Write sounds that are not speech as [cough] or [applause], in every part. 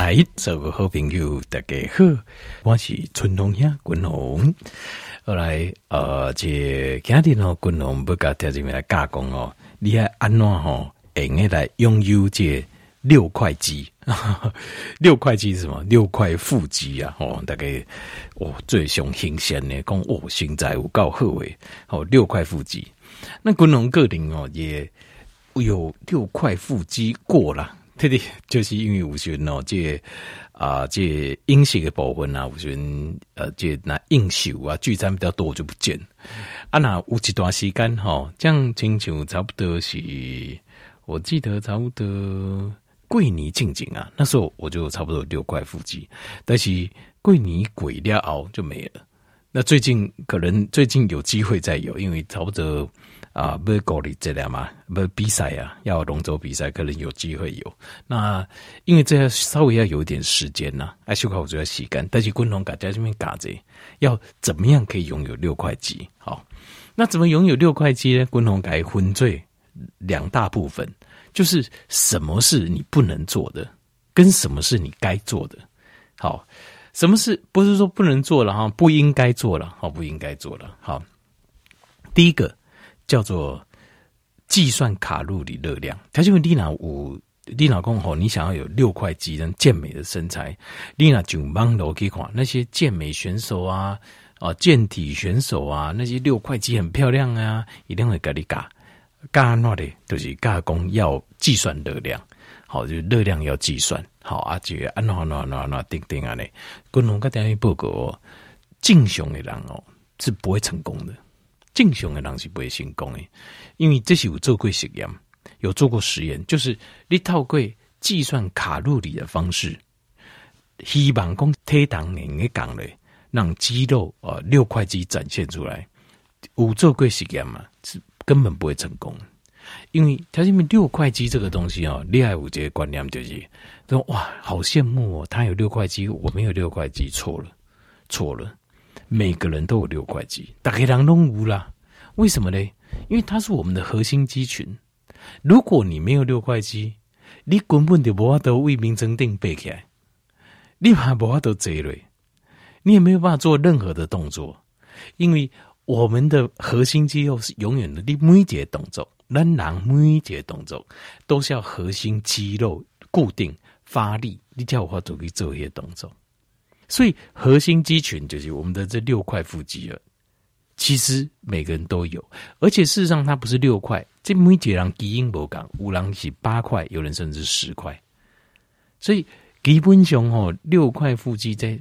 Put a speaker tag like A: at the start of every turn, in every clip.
A: 哎，所有好朋友大家好，我是春龙兄君龙。后来呃，这今天呢，君龙不甲条这边来加工哦，你还安怎吼，用个来拥有这六块肌？[laughs] 六块肌是什么？六块腹肌啊！哦，大概哦最上新鲜的讲哦，身材有够好诶，哦，六块腹肌。那君龙个人哦，也有六块腹肌过了。对对，就是因为有时哦，这啊这饮食的部分啊，有时呃这那应酬啊聚餐比较多，我就不见。啊，那有一段时间哈，这样亲像差不多是，我记得差不多过年近近啊，那时候我就差不多六块腹肌，但是过年过了后就没了。那最近可能最近有机会再有，因为差不多。啊，不是高丽这样嘛，不是比赛啊，要龙舟比赛，可能有机会有。那因为这要稍微要有一点时间呐，哎，修考我就要洗干。但是共同大家这边嘎子，要怎么样可以拥有六块肌？好，那怎么拥有六块肌呢？共同改分最两大部分，就是什么是你不能做的，跟什么是你该做的。好，什么是不是说不能做了哈？不应该做了，好，不应该做了。好，第一个。叫做计算卡路里热量。他就问丽娜，我丽娜公吼，你想要有六块肌跟健美的身材，丽娜就帮罗可以看那些健美选手啊，啊健体选手啊，那些六块肌很漂亮啊，一定会给你嘎嘎那的，就是加工要计算热量，好，就热量要计算，好啊，就按那那那那定定啊嘞，跟龙哥等于报告，正常的人哦是不会成功的。正常的人是不会成功的，因为这是有做过实验，有做过实验，就是你透过计算卡路里的方式，希望讲体重能够降嘞，让肌肉啊六块肌展现出来。有做过实验嘛，是根本不会成功，因为它因为六块肌这个东西哦，厉害有这个观念就是说哇，好羡慕哦，他有六块肌，我没有六块肌，错了，错了。每个人都有六块肌，大概人都无啦。为什么呢？因为它是我们的核心肌群。如果你没有六块肌，你根本就无法度为民争定背起来，你还无法度坐落，你也没有办法做任何的动作。因为我们的核心肌肉是永远的，你每一节动作，咱人每一节动作都是要核心肌肉固定发力，你才有法度去做一些动作。所以核心肌群就是我们的这六块腹肌了。其实每个人都有，而且事实上它不是六块，这每节人基因不同，有人是八块，有人甚至十块。所以基本上哦，六块腹肌在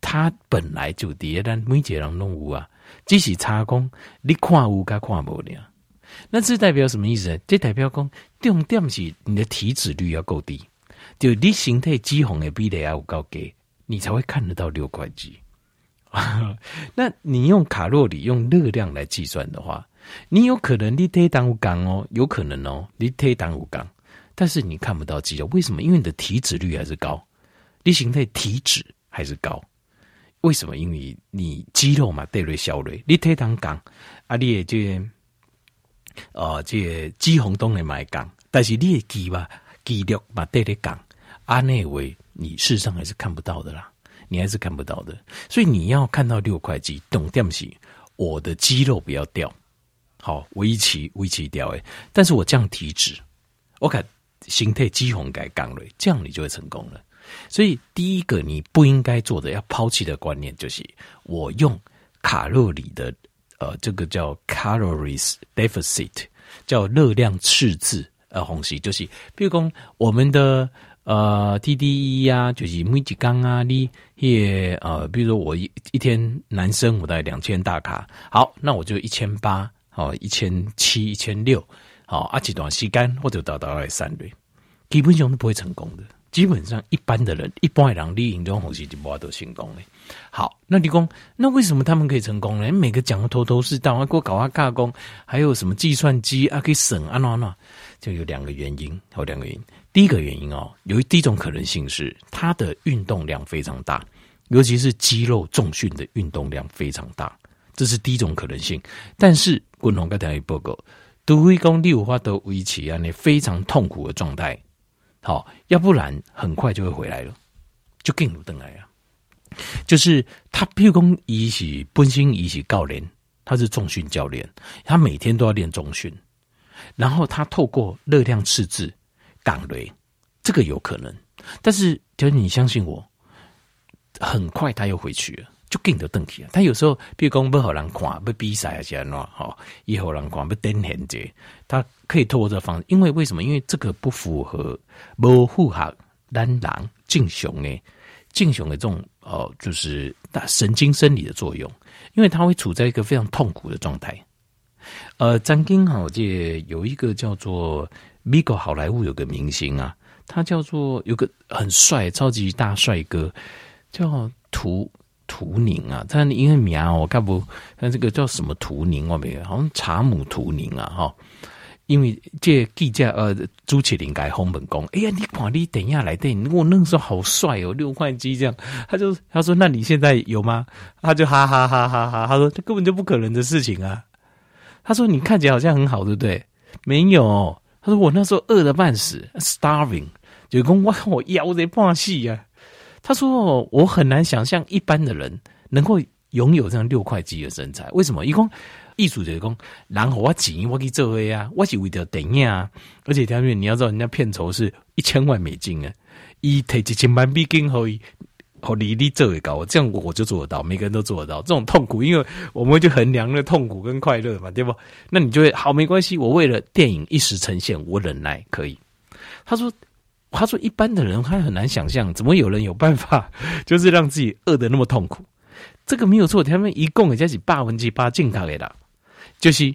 A: 它本来就叠，但每节人都有啊，只是差工你看有跟看无了。那这代表什么意思呢？这代表讲重点是你的体脂率要够低，就你身体脂肪的比例要够低。你才会看得到六块肌，[laughs] 那你用卡路里、用热量来计算的话，你有可能你体重有降哦，有可能哦，你体重有降，但是你看不到肌肉，为什么？因为你的体脂率还是高，你形态体脂还是高，为什么？因为你肌肉嘛，对了，消累，你体重降，啊，你也这呃，这肌红动能买降，但是你的肌吧，肌肉嘛，对了降，啊，那位。你事实上还是看不到的啦，你还是看不到的，所以你要看到六块肌，懂点西，我的肌肉不要掉，好维持维持掉诶，但是我降体脂，我看形态肌红改杠了，这样你就会成功了。所以第一个你不应该做的要抛弃的观念就是，我用卡路里的呃，这个叫 calories deficit，叫热量赤字呃，红西就是，比如说我们的。呃，TDE 呀，就是每几缸啊，你也呃，比如说我一一天男生我大概两千大卡，好，那我就一千八，好，一千七、一千六，好，啊几段时间或者达到来三类，基本上都不会成功的。基本上一般的人，一般的人，你这种东西就不会都成功的。好，那你讲，那为什么他们可以成功呢？每个讲的头头是道，啊，给我搞啊加工，还有什么计算机啊，可以省啊，那那，就有两个原因，有两个原因。第一个原因哦，有第一种可能性是他的运动量非常大，尤其是肌肉重训的运动量非常大，这是第一种可能性。但是，滚龙刚才报告，都会讲六花都维持啊，那非常痛苦的状态，好，要不然很快就会回来了，就更有登来啊。就是他，譬如说，一起本身一起教练，他是重训教练，他每天都要练重训，然后他透过热量赤字港雷，这个有可能，但是就是你相信我，很快他又回去了。就更得登起了！他有时候，比如讲不好人看，不比赛啊，这样喏，好，以后人看不登闲者，他可以透过这方式，因为为什么？因为这个不符合不符合咱人正常诶，敬雄的这种哦，就是大神经生理的作用，因为他会处在一个非常痛苦的状态。呃，曾经哈，我记有一个叫做美国好莱坞有个明星啊，他叫做有个很帅、超级大帅哥，叫图。图宁啊，他因为名我看不，他这个叫什么图宁我没有，好像查姆图宁啊哈。因为这记者呃朱启林改红本宫，哎呀，你管你等一下来电，我那个时候好帅哦，六块肌这样，他就他说那你现在有吗？他就哈哈哈哈哈，他说这根本就不可能的事情啊。他说你看起来好像很好，对不对？没有，他说我那时候饿得半死，starving，就讲我我腰在断气呀。他说：“我很难想象一般的人能够拥有这样六块肌的身材。为什么？一共艺术者工，然后我钱我去做啊，我是为了电影啊。而且条面你要知道，人家片酬是一千万美金啊，一提几千万美金可以哦你你做位高，这样我就做得到，每个人都做得到。这种痛苦，因为我们会去衡量了痛苦跟快乐嘛，对不？那你就会好没关系，我为了电影一时呈现，我忍耐可以。”他说。他说：“一般的人还很难想象，怎么有人有办法，就是让自己饿得那么痛苦？这个没有错，他们一共也加起八分之八健康的啦，就是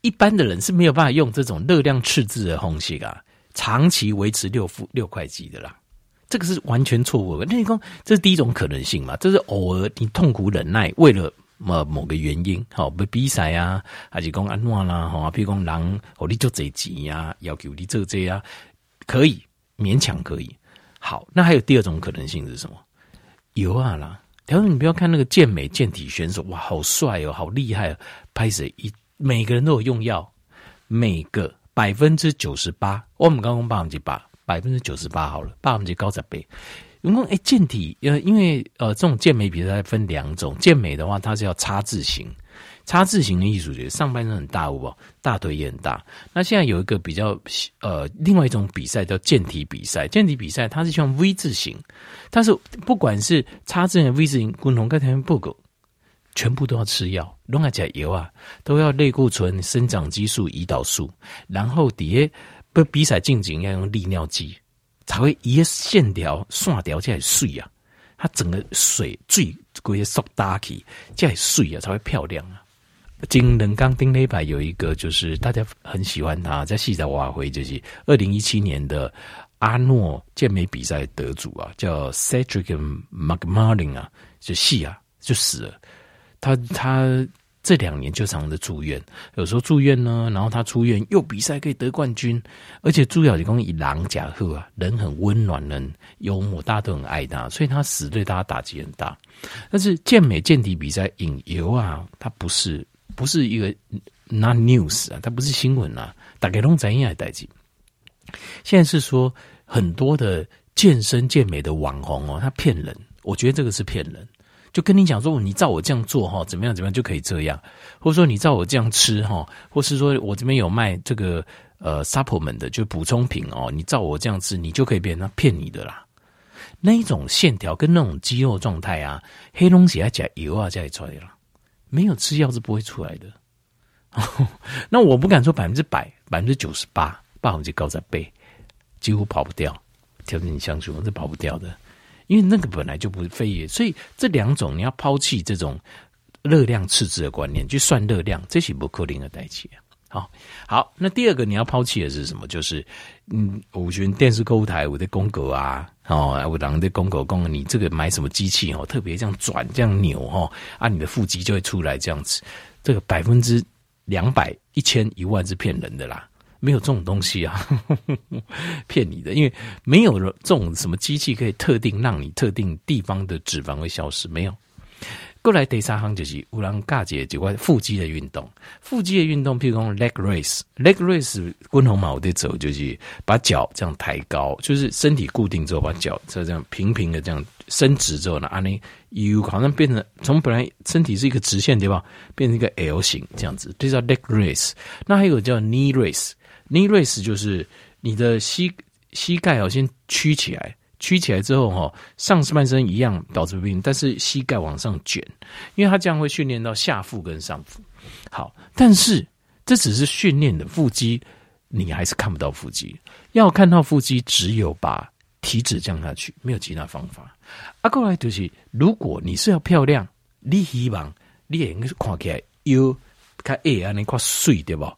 A: 一般的人是没有办法用这种热量赤字的方式啊，长期维持六腹六块肌的啦。这个是完全错误的。那你说这是第一种可能性嘛？这是偶尔你痛苦忍耐，为了某某个原因，好不比赛啊，还是讲安怎啦？哈，比如讲人哦，你就这钱呀，要求你做这啊，可以。”勉强可以，好，那还有第二种可能性是什么？有啊啦，然后你不要看那个健美健体选手，哇，好帅哦，好厉害哦，拍谁一每个人都有用药，每个百分之九十八，我们刚刚百分之八，百分之九十八好了，百分之高十倍。因为哎，健体呃，因为呃，这种健美比赛分两种，健美的话，它是要叉字形。叉字型的艺术节，上半身很大，不？大腿也很大。那现在有一个比较呃，另外一种比赛叫健体比赛。健体比赛它是像 V 字形，但是不管是叉字型、V 字型，共同跟他们不够，全部都要吃药，弄来加油啊，都要类固醇、生长激素、胰岛素，然后底下不比赛进行要用利尿剂，才会一个线条线条起来水啊，它整个水最贵的缩大起，这样水啊才会漂亮啊。金人刚丁磊柏有一个，就是大家很喜欢他，在戏在瓦回，就是二零一七年的阿诺健美比赛得主啊，叫 Cedric McMartin 啊，就戏啊就死了。他他这两年就常常的住院，有时候住院呢，然后他出院又比赛可以得冠军，而且朱小姐以狼假贺啊，人很温暖，人幽默，大家都很爱他，所以他死对大家打击很大。但是健美健体比赛引游啊，他不是。不是一个 not news 啊，它不是新闻啊，大概都怎样来代志？现在是说很多的健身健美的网红哦，他骗人，我觉得这个是骗人，就跟你讲说，你照我这样做哈，怎么样怎么样就可以这样，或者说你照我这样吃哈，或是说我这边有卖这个呃 supplement 的，就补充品哦，你照我这样吃，你就可以变成骗你的啦。那一种线条跟那种肌肉状态啊，黑东西啊加油啊加出来了。没有吃药是不会出来的，[laughs] 那我不敢说百分之百，百分之九十八，百分之高在背，几乎跑不掉。条件你相信我是跑不掉的，因为那个本来就不是非也，所以这两种你要抛弃这种热量赤字的观念，去算热量，这是不可能的代志。好，好，那第二个你要抛弃的是什么？就是嗯，我觉得电视购物台我的公狗啊，哦，我当的公狗公，你这个买什么机器哦，特别这样转这样扭哦，啊，你的腹肌就会出来这样子。这个百分之两百、一千、一万是骗人的啦，没有这种东西啊，[laughs] 骗你的，因为没有这种什么机器可以特定让你特定地方的脂肪会消失，没有。过来第三行就是有人教一个就关腹肌的运动，腹肌的运动，譬如讲 leg race，leg race 滚红毛的走就是把脚这样抬高，就是身体固定之后，把脚这样平平的这样伸直之后呢，啊，你有好像变成从本来身体是一个直线对吧，变成一个 L 型这样子，这叫 leg race。那还有叫 kne race race，knee race 就是你的膝膝盖要先曲起来。曲起来之后，哈，上半身一样导致病，但是膝盖往上卷，因为它这样会训练到下腹跟上腹。好，但是这只是训练的腹肌，你还是看不到腹肌。要看到腹肌，只有把体脂降下去，没有其他方法。啊，过来就是，如果你是要漂亮，你希望你也看起来有看哎啊，你看水对吧？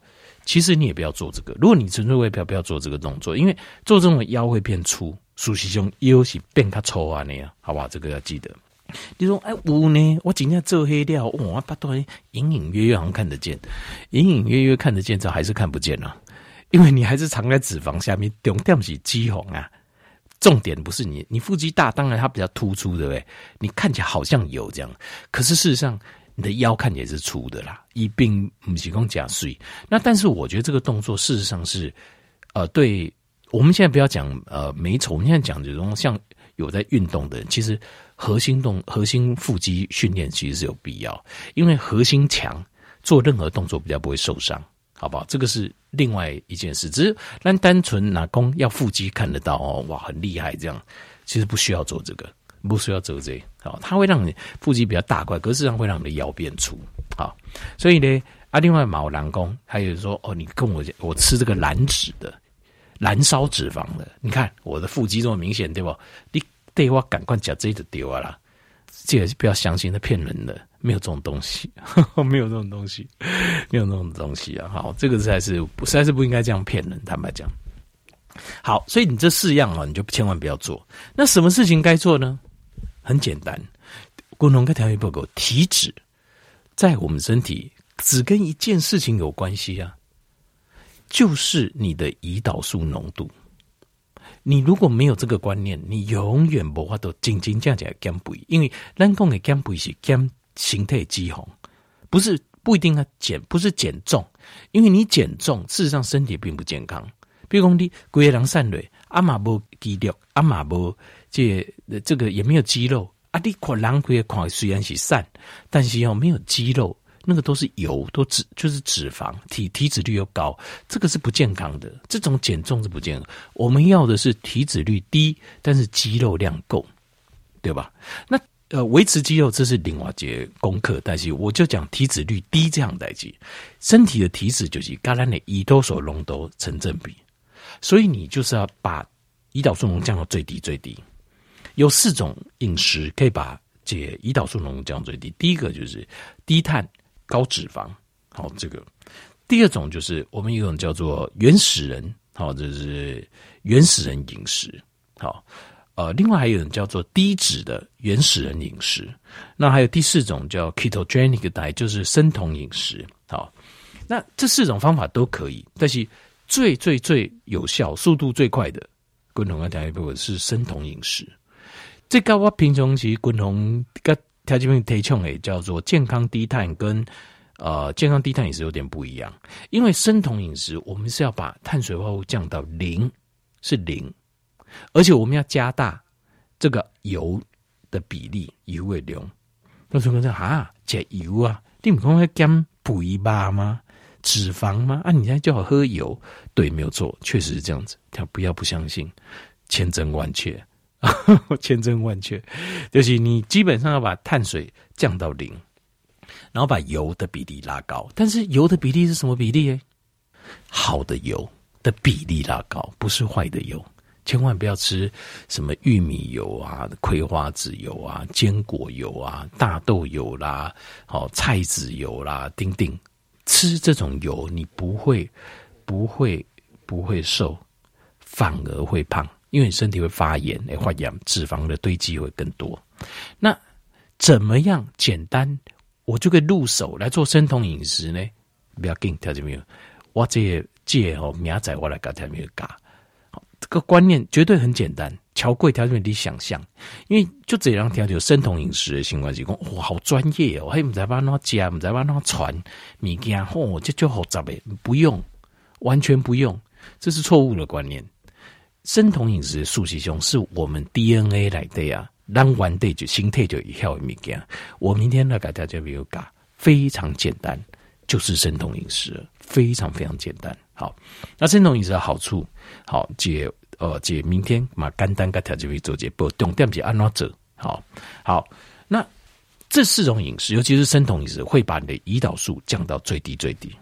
A: 其实你也不要做这个。如果你纯粹为漂，不要做这个动作，因为做这种腰会变粗。熟悉中腰是变较粗啊，那样好不好？这个要记得。你说哎，我呢？我今天做黑料，哇，把东西隐隐约约好像看得见，隐隐约约看得见，这还是看不见啊？因为你还是藏在脂肪下面，重点是肌红啊。重点不是你，你腹肌大，当然它比较突出，对不对？你看起来好像有这样，可是事实上你的腰看起来是粗的啦，一并不是讲假碎。那但是我觉得这个动作事实上是，呃，对。我们现在不要讲呃美丑，我们现在讲这种像有在运动的人，其实核心动核心腹肌训练其实是有必要，因为核心强，做任何动作比较不会受伤，好不好？这个是另外一件事，只是单单纯拿弓要腹肌看得到哦，哇，很厉害这样，其实不需要做这个，不需要做这个，好，它会让你腹肌比较大块，可是上会让你的腰变粗，好，所以呢，啊，另外毛囊功还有说哦，你跟我我吃这个燃脂的。燃烧脂肪的，你看我的腹肌这么明显，对不？你对我赶快讲这就丢啊了，这个不要相信，他骗人的，没有这种东西，呵 [laughs] 呵没有这种东西，没有这种东西啊！好，这个实在是实在是不应该这样骗人，坦白讲。好，所以你这四样啊，你就千万不要做。那什么事情该做呢？很简单，共同跟调节报告，体脂在我们身体只跟一件事情有关系啊。就是你的胰岛素浓度，你如果没有这个观念，你永远无法度真真正正减肥，因为咱讲的减肥是减形态肌红，不是不一定要减，不是减重，因为你减重，事实上身体并不健康。比如讲你规个人瘦落，阿嘛无肌肉，阿嘛无这这个也没有肌肉，啊你看人规个看虽然是瘦，但是要没有肌肉。那个都是油，都脂就是脂肪，体体脂率又高，这个是不健康的。这种减重是不健康。我们要的是体脂率低，但是肌肉量够，对吧？那呃，维持肌肉这是另外一节功课，但是我就讲体脂率低这样代志。身体的体脂就是跟咱的胰岛素浓度成正比，所以你就是要把胰岛素浓降到最低最低。有四种饮食可以把这胰岛素浓度降最低，第一个就是低碳。高脂肪，好，这个第二种就是我们有一种叫做原始人，好，这是原始人饮食，好，呃，另外还有一种叫做低脂的原始人饮食，那还有第四种叫 ketogenic diet，就是生酮饮食，好，那这四种方法都可以，但是最最最有效、速度最快的，滚筒跟调一部分是生酮饮食，这个我平常其实滚筒跟条件面提倡诶，叫做健康低碳跟呃健康低碳饮食有点不一样，因为生酮饮食我们是要把碳水化合物降到零，是零，而且我们要加大这个油的比例，油为零。那说说啊，减油啊，你不会减肥吧吗？脂肪吗？啊，你现在就好喝油，对，没有错，确实是这样子。他不要不相信，千真万确。[laughs] 千真万确，就是你基本上要把碳水降到零，然后把油的比例拉高。但是油的比例是什么比例？好的油的比例拉高，不是坏的油。千万不要吃什么玉米油啊、葵花籽油啊、坚果油啊、大豆油啦、好菜籽油啦，丁丁。吃这种油，你不会不会不会瘦，反而会胖。因为你身体会发炎，会发炎，脂肪的堆积会更多。那怎么样简单，我就可以入手来做生酮饮食呢？不要紧，听见没有？我这借哦，明仔我来教听没有？教，这个观念绝对很简单，超贵条件你想象，因为就这样条件生酮饮食的情况下，讲哇好专业哦，还唔知把那加，唔知把那传物件，哦这就好杂诶，不用，完全不用，这是错误的观念。生酮饮食素食中是我们 DNA 来的啊，让完的就心态就一条物件。我明天来给大家比如讲，非常简单，就是生酮饮食，非常非常简单。好，那生酮饮食的好处，好解。呃，姐，明天嘛，简单个条件会做节，不重点是安怎做？好，好，那这四种饮食，尤其是生酮饮食，会把你的胰岛素降到最低最低，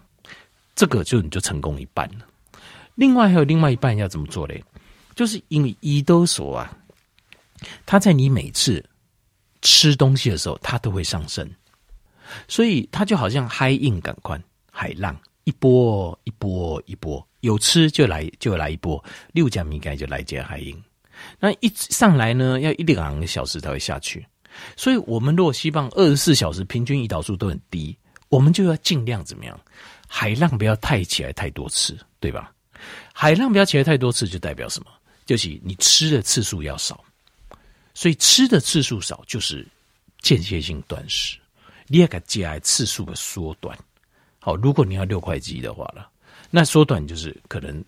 A: 这个就你就成功一半了。另外还有另外一半要怎么做嘞？就是因为胰岛素啊，它在你每次吃东西的时候，它都会上升，所以它就好像海印感官海浪。一波一波一波，有吃就来就来一波，六加米钙就来接海因。那一上来呢，要一两个小时才会下去。所以，我们如果希望二十四小时平均胰岛素都很低，我们就要尽量怎么样？海浪不要太起来太多次，对吧？海浪不要起来太多次，就代表什么？就是你吃的次数要少。所以吃的次数少，就是间歇性断食，你也给加次数的缩短。好，如果你要六块肌的话了，那缩短就是可能，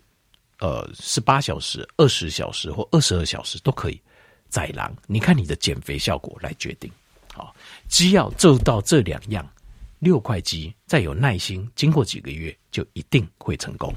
A: 呃，十八小时、二十小时或二十二小时都可以。宰狼，你看你的减肥效果来决定。好，只要做到这两样，六块肌，再有耐心，经过几个月就一定会成功。